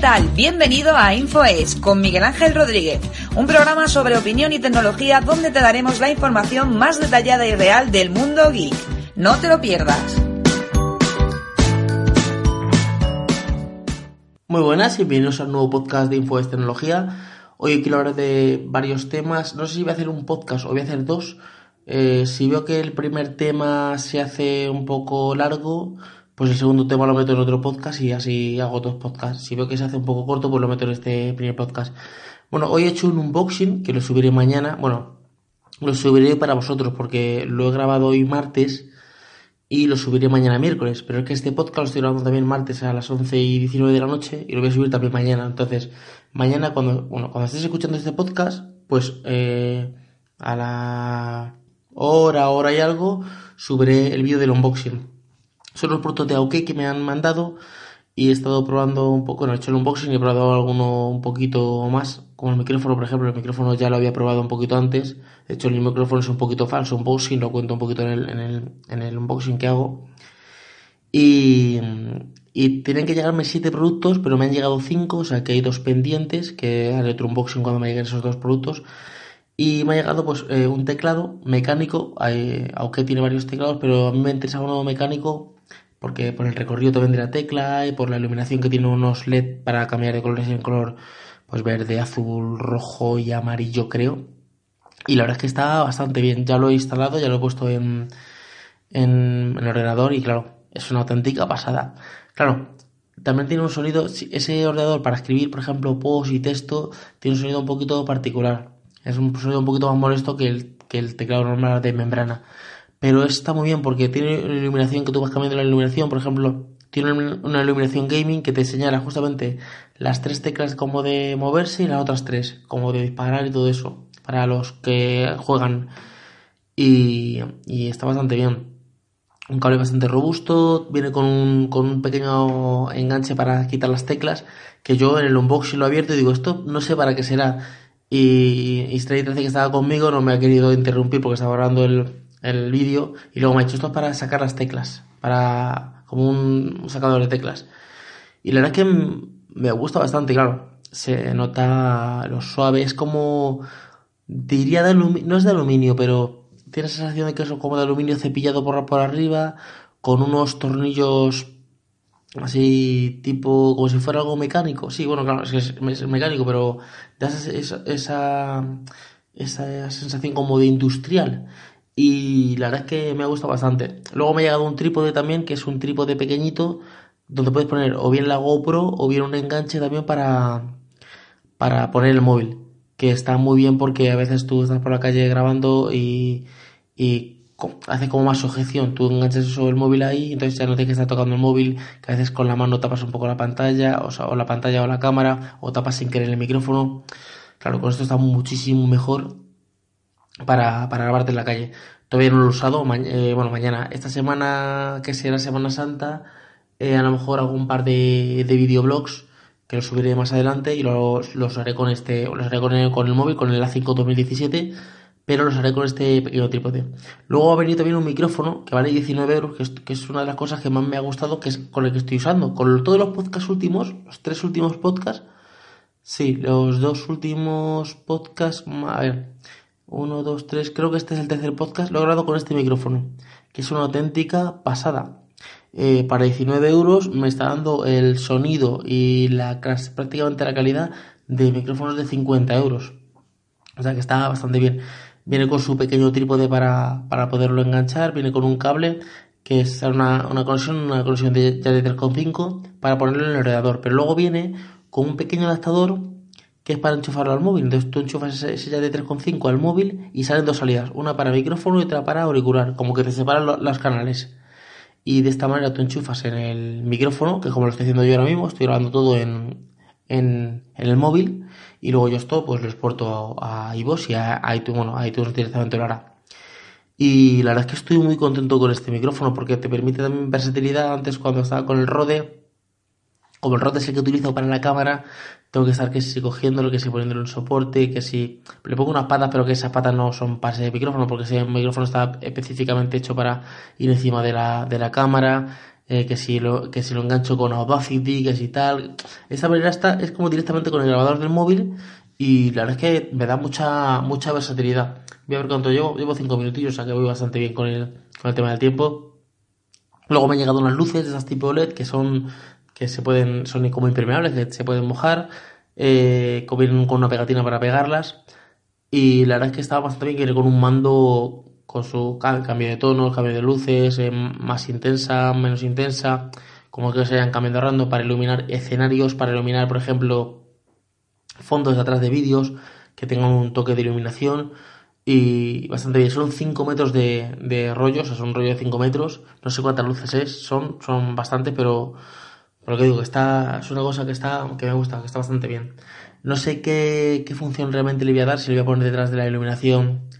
tal? Bienvenido a InfoES con Miguel Ángel Rodríguez, un programa sobre opinión y tecnología donde te daremos la información más detallada y real del mundo geek. No te lo pierdas. Muy buenas y bienvenidos al nuevo podcast de InfoES Tecnología. Hoy quiero hablar de varios temas. No sé si voy a hacer un podcast o voy a hacer dos. Eh, si veo que el primer tema se hace un poco largo, pues el segundo tema lo meto en otro podcast y así hago dos podcasts. Si veo que se hace un poco corto, pues lo meto en este primer podcast. Bueno, hoy he hecho un unboxing que lo subiré mañana. Bueno, lo subiré para vosotros porque lo he grabado hoy martes y lo subiré mañana miércoles. Pero es que este podcast lo estoy grabando también martes a las 11 y 19 de la noche y lo voy a subir también mañana. Entonces, mañana cuando, bueno, cuando estés escuchando este podcast, pues eh, a la hora, hora y algo, subiré el vídeo del unboxing son los productos de Aoki que me han mandado y he estado probando un poco, bueno, he hecho el unboxing y he probado alguno un poquito más, como el micrófono, por ejemplo, el micrófono ya lo había probado un poquito antes, de hecho el micrófono es un poquito falso, unboxing, lo cuento un poquito en el, en el, en el unboxing que hago. Y, y tienen que llegarme 7 productos, pero me han llegado 5, o sea que hay dos pendientes, que haré otro unboxing cuando me lleguen esos dos productos. Y me ha llegado pues eh, un teclado mecánico, aunque tiene varios teclados, pero a mí me interesa uno mecánico porque por el recorrido te vendrá tecla y por la iluminación que tiene unos LED para cambiar de colores en color pues verde, azul, rojo y amarillo creo. Y la verdad es que está bastante bien. Ya lo he instalado, ya lo he puesto en, en, el ordenador y claro, es una auténtica pasada. Claro, también tiene un sonido, ese ordenador para escribir, por ejemplo, post y texto, tiene un sonido un poquito particular. Es un sonido un poquito más molesto que el, que el teclado normal de membrana pero está muy bien porque tiene una iluminación que tú vas cambiando la iluminación, por ejemplo, tiene una iluminación gaming que te señala justamente las tres teclas como de moverse y las otras tres como de disparar y todo eso para los que juegan y, está bastante bien. Un cable bastante robusto, viene con un, con un pequeño enganche para quitar las teclas, que yo en el unboxing lo he abierto y digo, esto no sé para qué será. Y, y que estaba conmigo no me ha querido interrumpir porque estaba grabando el, el vídeo y luego me ha dicho esto es para sacar las teclas, para como un sacador de teclas. Y la verdad es que me gusta bastante, claro. Se nota lo suave, es como diría de aluminio, no es de aluminio, pero tiene la sensación de que es como de aluminio cepillado por, por arriba, con unos tornillos así tipo como si fuera algo mecánico. Sí, bueno, claro, es, es mecánico, pero da esa, esa, esa sensación como de industrial y la verdad es que me ha gustado bastante. Luego me ha llegado un trípode también, que es un trípode pequeñito, donde puedes poner o bien la GoPro o bien un enganche también para, para poner el móvil, que está muy bien porque a veces tú estás por la calle grabando y, y hace como más sujeción, tú enganchas eso el móvil ahí, entonces ya no tienes que estar tocando el móvil, que a veces con la mano tapas un poco la pantalla, o, o la pantalla o la cámara, o tapas sin querer el micrófono. Claro, con esto está muchísimo mejor para, para grabarte en la calle. Todavía no lo he usado, eh, bueno, mañana. Esta semana, que será Semana Santa, eh, a lo mejor algún par de, de videoblogs que los subiré más adelante y los, los haré con este, los haré con el, con el móvil, con el A5 2017, pero los haré con este pequeño trípode. Luego ha venido también un micrófono que vale 19 euros, que es, que es una de las cosas que más me ha gustado, que es con el que estoy usando. Con todos los podcasts últimos, los tres últimos podcasts, sí, los dos últimos podcasts, a ver, uno, dos, tres. Creo que este es el tercer podcast. Lo he grabado con este micrófono, que es una auténtica pasada. Eh, para 19 euros me está dando el sonido y la prácticamente la calidad de micrófonos de 50 euros. O sea que está bastante bien. Viene con su pequeño trípode para, para poderlo enganchar. Viene con un cable que es una, una conexión, una conexión de, ya de 3.5 para ponerlo en el ordenador. Pero luego viene con un pequeño adaptador que es para enchufarlo al móvil. Entonces tú enchufas ese, de 3.5 al móvil y salen dos salidas, una para micrófono y otra para auricular, como que te separan los canales. Y de esta manera tú enchufas en el micrófono, que como lo estoy haciendo yo ahora mismo, estoy grabando todo en, en, el móvil, y luego yo esto pues lo exporto a, a y a, iTunes, bueno, a iTunes directamente lo hará. Y la verdad es que estoy muy contento con este micrófono porque te permite también versatilidad. Antes cuando estaba con el Rode, como el Rode es el que utilizo para la cámara, tengo que estar que si cogiéndolo, que si poniéndolo en soporte, que si le pongo unas patas, pero que esas patas no son para ese micrófono, porque ese micrófono está específicamente hecho para ir encima de la, de la cámara. eh, que, si lo, que si lo engancho con Audacity, que si tal. Esta manera está, es como directamente con el grabador del móvil y la verdad es que me da mucha, mucha versatilidad. Voy a ver cuánto llevo, llevo 5 minutillos, o sea que voy bastante bien con el, con el tema del tiempo. Luego me han llegado unas luces de esas tipo LED que son que se pueden son como impermeables, que se pueden mojar, eh, con una pegatina para pegarlas. Y la verdad es que estaba bastante bien que con un mando con su cambio de tono, cambio de luces, eh, más intensa, menos intensa, como que se vayan cambiando random para iluminar escenarios, para iluminar, por ejemplo, fondos de atrás de vídeos que tengan un toque de iluminación y bastante bien. Son 5 metros de, de rollo, o sea, son un rollo de 5 metros. No sé cuántas luces es, son, son bastante, pero, pero lo que digo, está, es una cosa que está, que me gusta, que está bastante bien. No sé qué, qué función realmente le voy a dar, si le voy a poner detrás de la iluminación,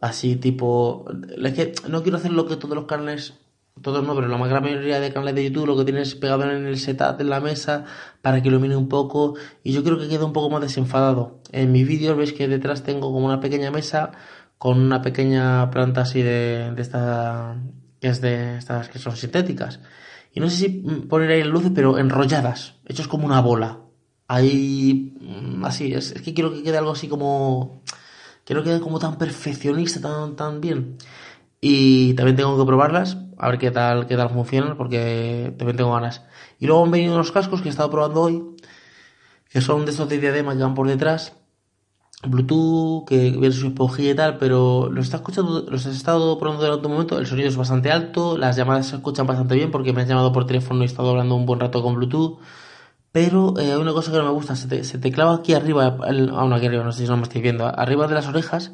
así tipo... Es que no quiero hacer lo que todos los canales todos no, pero la gran mayoría de canales de YouTube lo que tienes pegado en el setup de la mesa para que ilumine un poco y yo creo que queda un poco más desenfadado. En mis vídeos veis que detrás tengo como una pequeña mesa con una pequeña planta así de, de esta es de estas que son sintéticas. Y no sé si poner ahí luces, pero enrolladas, hechos como una bola. Ahí, mm, así, es, es que quiero que quede algo así como, quiero que quede como tan perfeccionista, tan, tan bien. Y también tengo que probarlas, a ver qué tal, qué tal funcionan, porque también tengo ganas. Y luego han venido unos cascos que he estado probando hoy, que son de estos de diadema que van por detrás, Bluetooth, que viene su y tal, pero los, está escuchando, los he estado probando durante un momento, el sonido es bastante alto, las llamadas se escuchan bastante bien porque me han llamado por teléfono y he estado hablando un buen rato con Bluetooth. Pero eh, hay una cosa que no me gusta, se te, clava aquí arriba, aún aquí arriba, no sé si no me estoy viendo, arriba de las orejas,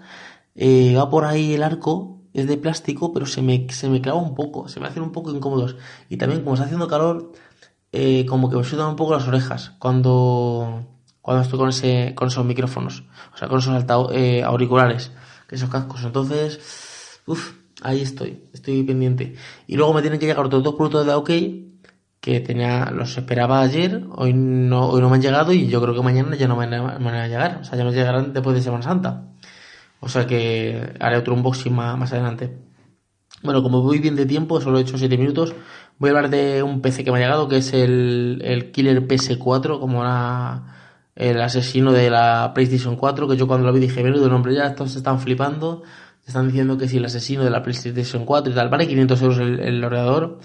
eh, va por ahí el arco es de plástico, pero se me, se me clava un poco, se me hacen un poco incómodos. Y también, como está haciendo calor, eh, como que me sudan un poco las orejas cuando, cuando estoy con, ese, con esos micrófonos, o sea, con esos eh, auriculares, esos cascos. Entonces, uff, ahí estoy, estoy pendiente. Y luego me tienen que llegar otros dos productos de OK que tenía, los esperaba ayer, hoy no, hoy no me han llegado y yo creo que mañana ya no me, van a llegar, o sea, ya me llegarán después de Semana Santa. O sea que haré otro unboxing más, más adelante. Bueno, como voy bien de tiempo, solo he hecho 7 minutos, voy a hablar de un PC que me ha llegado, que es el, el Killer PS4, como el asesino de la PlayStation 4, que yo cuando lo vi dije, menudo nombre ya, estos se están flipando, están diciendo que si el asesino de la PlayStation 4 y tal, vale 500 euros el, ordenador,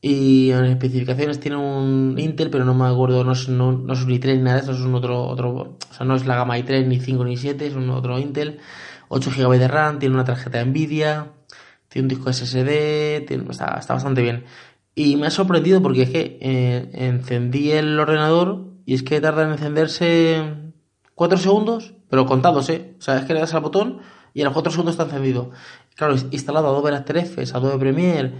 y en especificaciones tiene un Intel, pero no me acuerdo, no es, no, no es un i3 ni nada eso, es un otro, otro, o sea, no es la gama i3, ni 5, ni 7, es un otro Intel. 8 GB de RAM, tiene una tarjeta Nvidia, tiene un disco SSD, está, bastante bien. Y me ha sorprendido porque es que eh, encendí el ordenador y es que tarda en encenderse 4 segundos, pero contados, ¿eh? O sea, es que le das al botón y a los 4 segundos está encendido. Claro, instalado Adobe After Effects, Adobe Premiere,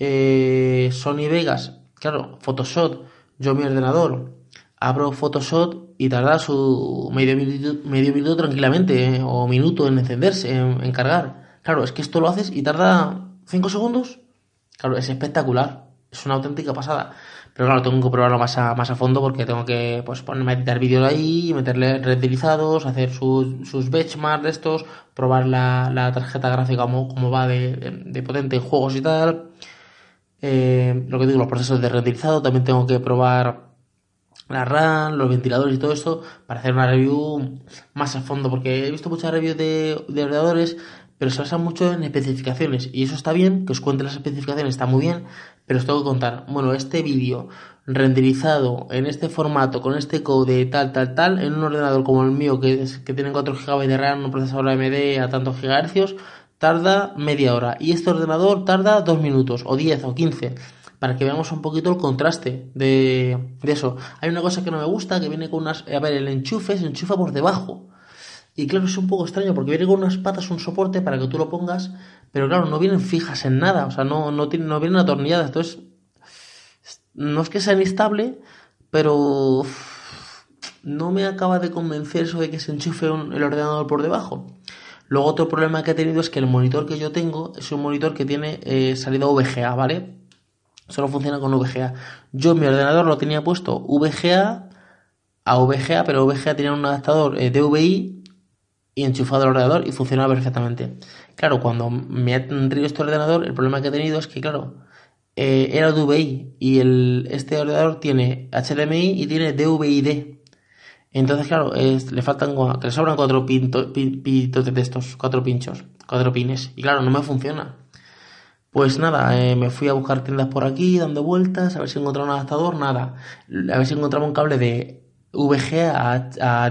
eh, Sony Vegas, claro, Photoshop, yo mi ordenador, abro Photoshop y tarda su medio minuto, medio minuto tranquilamente, eh, o minuto en encenderse, en, cargar. Claro, es que esto lo haces y tarda 5 segundos. Claro, es espectacular. Es una auténtica pasada. Pero claro, tengo que probarlo más a, más a fondo porque tengo que pues, ponerme a editar vídeos ahí, meterle renderizados, hacer sus, sus benchmarks de estos, probar la, tarjeta gráfica como, va de, potente en juegos y tal. Eh, lo que digo, los procesos de renderizado, también tengo que probar la RAM, los ventiladores y todo esto para hacer una review más a fondo, porque he visto muchas reviews de, de ordenadores, pero se basan mucho en especificaciones y eso está bien, que os cuente las especificaciones está muy bien, pero os tengo que contar, bueno, este vídeo renderizado en este formato, con este code tal, tal, tal, en un ordenador como el mío que, que tiene 4 GB de RAM, un procesador AMD a tantos gigahercios, tarda media hora y este ordenador tarda 2 minutos o 10 o 15 para que veamos un poquito el contraste de, eso. Hay una cosa que no me gusta, que viene con unas... A ver, el enchufe se enchufa por debajo. Y claro, es un poco extraño porque viene con unas patas, un soporte para que tú lo pongas, pero claro, no vienen fijas en nada, o sea, no, no, no vienen atornilladas. Entonces, no es que sea inestable, pero no me acaba de convencer eso de que se enchufe el ordenador por debajo. Luego otro problema que he tenido es que el monitor que yo tengo es un monitor que tiene eh, salida VGA, ¿vale? Solo funciona con VGA. Yo en mi ordenador lo tenía puesto VGA a VGA, pero VGA tenía un adaptador eh, DVI y enchufado al ordenador y funcionaba perfectamente. Claro, cuando me ha traído este ordenador, el problema que he tenido es que, claro, eh, era DVI y el, este ordenador tiene HDMI y tiene DVI-D. Entonces, claro, le faltan, le sobran cuatro pintos de estos, cuatro pinchos, cuatro pines. Y claro, no me funciona. Pues nada, eh, me fui a buscar tiendas por aquí, dando vueltas, a ver si encontraba un adaptador, nada. A ver si encontraba un cable de VGA a, a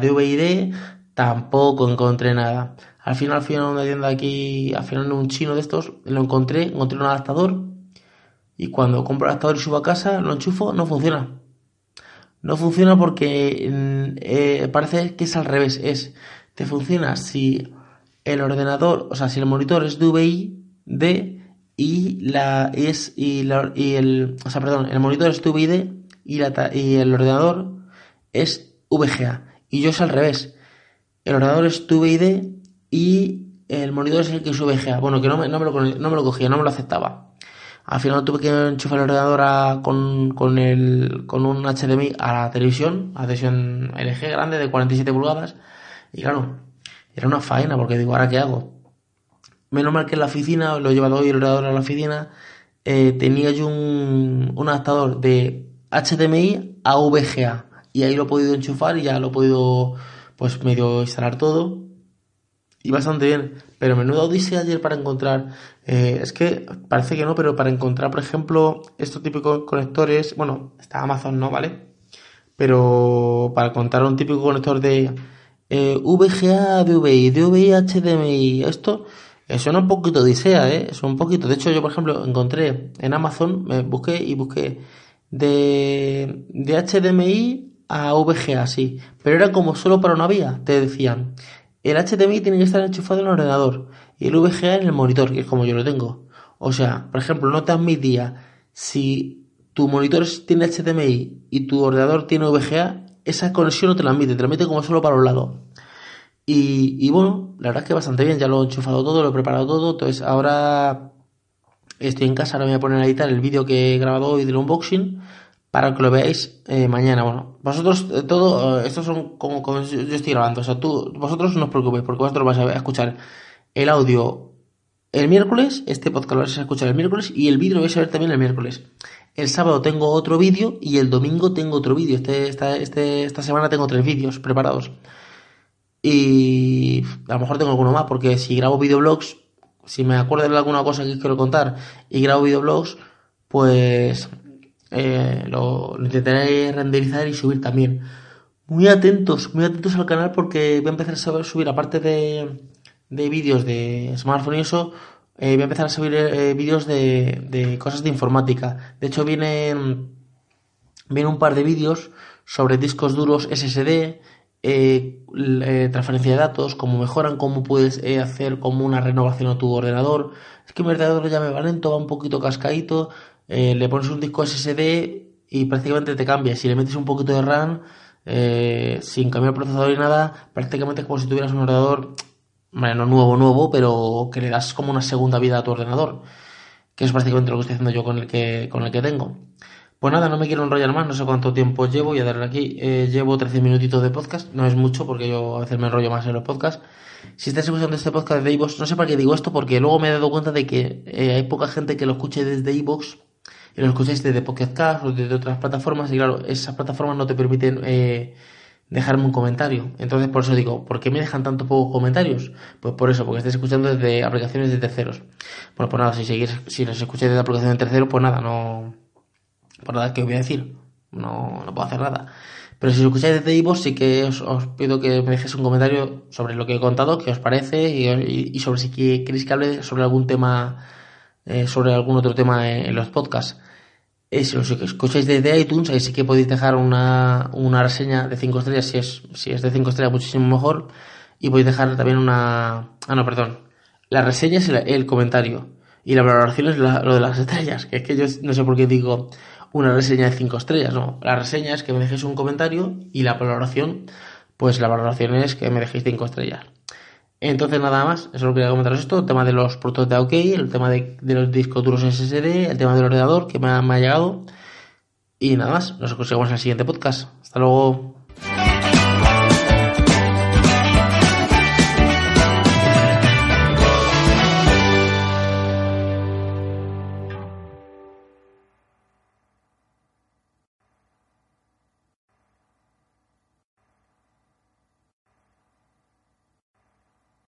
tampoco encontré nada. Al final fui a una tienda aquí, al final en un chino de estos, lo encontré, encontré un adaptador y cuando compro el adaptador y subo a casa, lo enchufo, no funciona. No funciona porque mm, eh, parece que es al revés, es, te funciona si el ordenador, o sea, si el monitor es DVI, D y la es y, la, y el, o sea, perdón, el monitor es DVI D y la y el ordenador es VGA y yo es al revés. El ordenador es DVI D y el monitor es el que es VGA. Bueno, que no me, lo, no me lo cogía, no me lo aceptaba. Al final tuve que enchufar el ordenador con, con, el, con un HDMI a la televisión, a televisión LG grande de 47 pulgadas. Y claro, era una faena porque digo, ¿ahora qué hago? Menos mal que en la oficina, lo he llevado hoy el ordenador a la oficina, eh, tenía yo un, un adaptador de HDMI a VGA. Y ahí lo he podido enchufar y ya lo he podido, pues medio instalar todo y bastante bien. Pero menudo odisea ayer para encontrar. Eh, es que parece que no, pero para encontrar, por ejemplo, estos típicos conectores. Bueno, está Amazon, ¿no? ¿Vale? Pero para encontrar un típico conector de eh, VGA, DVI, DVI, HDMI, esto. Suena un poquito odisea, ¿eh? Es un poquito. De hecho, yo, por ejemplo, encontré en Amazon, me busqué y busqué de, de HDMI a VGA, sí. Pero era como solo para una vía, te decían. El HDMI tiene que estar enchufado en el ordenador y el VGA en el monitor, que es como yo lo tengo. O sea, por ejemplo, no te admitía si tu monitor tiene HDMI y tu ordenador tiene VGA, esa conexión no te la admite, te la admite como solo para un lado. Y, y bueno, la verdad es que bastante bien, ya lo he enchufado todo, lo he preparado todo, entonces ahora estoy en casa, ahora me voy a poner a editar el vídeo que he grabado hoy del unboxing para que lo veáis eh, mañana. Bueno, vosotros, eh, todo, eh, estos son como, yo estoy grabando, o sea, tú, vosotros no os preocupéis, porque vosotros vais a escuchar el audio el miércoles, este podcast lo vais a escuchar el miércoles y el vídeo lo vais a ver también el miércoles. El sábado tengo otro vídeo y el domingo tengo otro vídeo. Este, esta, este, esta semana tengo tres vídeos preparados. Y a lo mejor tengo alguno más, porque si grabo videoblogs, si me acuerdo de alguna cosa que quiero contar y grabo videoblogs, pues eh, lo, intentaré renderizar y subir también. Muy atentos, muy atentos al canal porque voy a empezar a subir, aparte de, de vídeos de smartphone y eso, eh, voy a empezar a subir eh, vídeos de, de, cosas de informática. De hecho, vienen, vienen un par de vídeos sobre discos duros SSD, transferencia de datos, cómo mejoran, cómo puedes hacer como una renovación a tu ordenador. Es que mi ordenador ya me va lento, va un poquito cascadito, eh, le pones un disco SSD y prácticamente te cambia. Si le metes un poquito de RAM, eh, sin cambiar el procesador y nada, prácticamente es como si tuvieras un ordenador, bueno, no nuevo, nuevo, pero que le das como una segunda vida a tu ordenador. Que es prácticamente lo que estoy haciendo yo con el que, con el que tengo. Pues nada, no me quiero enrollar más, no sé cuánto tiempo llevo, voy a darle aquí. Eh, llevo 13 minutitos de podcast, no es mucho porque yo a veces me enrollo más en los podcasts. Si estás escuchando este podcast de iVoox, no sé para qué digo esto, porque luego me he dado cuenta de que hay poca gente que lo escuche desde iVoox y lo escucháis desde Pocket Cast o desde otras plataformas y claro, esas plataformas no te permiten eh, dejarme un comentario. Entonces por eso digo, ¿por qué me dejan tanto pocos comentarios? Pues por eso, porque estáis escuchando desde aplicaciones de terceros. Bueno, pues nada, si seguís, si nos escucháis desde aplicaciones de terceros, pues nada, no... Por nada, ¿qué os voy a decir? No, no puedo hacer nada. Pero si os escucháis desde Ivo, sí que os, pido que me dejéis un comentario sobre lo que he contado, qué os parece y, sobre si queréis que hable sobre algún tema eh, sobre algún otro tema en, los podcasts. Eh, si os escucháis desde iTunes, ahí sí que podéis dejar una, una reseña de 5 estrellas, si es, si es de 5 estrellas muchísimo mejor. Y podéis dejar también una... Ah, no, perdón. La reseña es el, comentario. Y la valoración es lo de las estrellas. Que es que yo no sé por qué digo una reseña de 5 estrellas, no. La reseña es que me dejéis un comentario y la valoración, pues la valoración es que me dejéis 5 estrellas. Entonces nada más, eso lo quería comentaros esto, el tema de los productos de OK, el tema de, los discos duros SSD, el tema del ordenador que me ha, me ha llegado. Y nada más, nos escuchamos en el siguiente podcast. Hasta luego.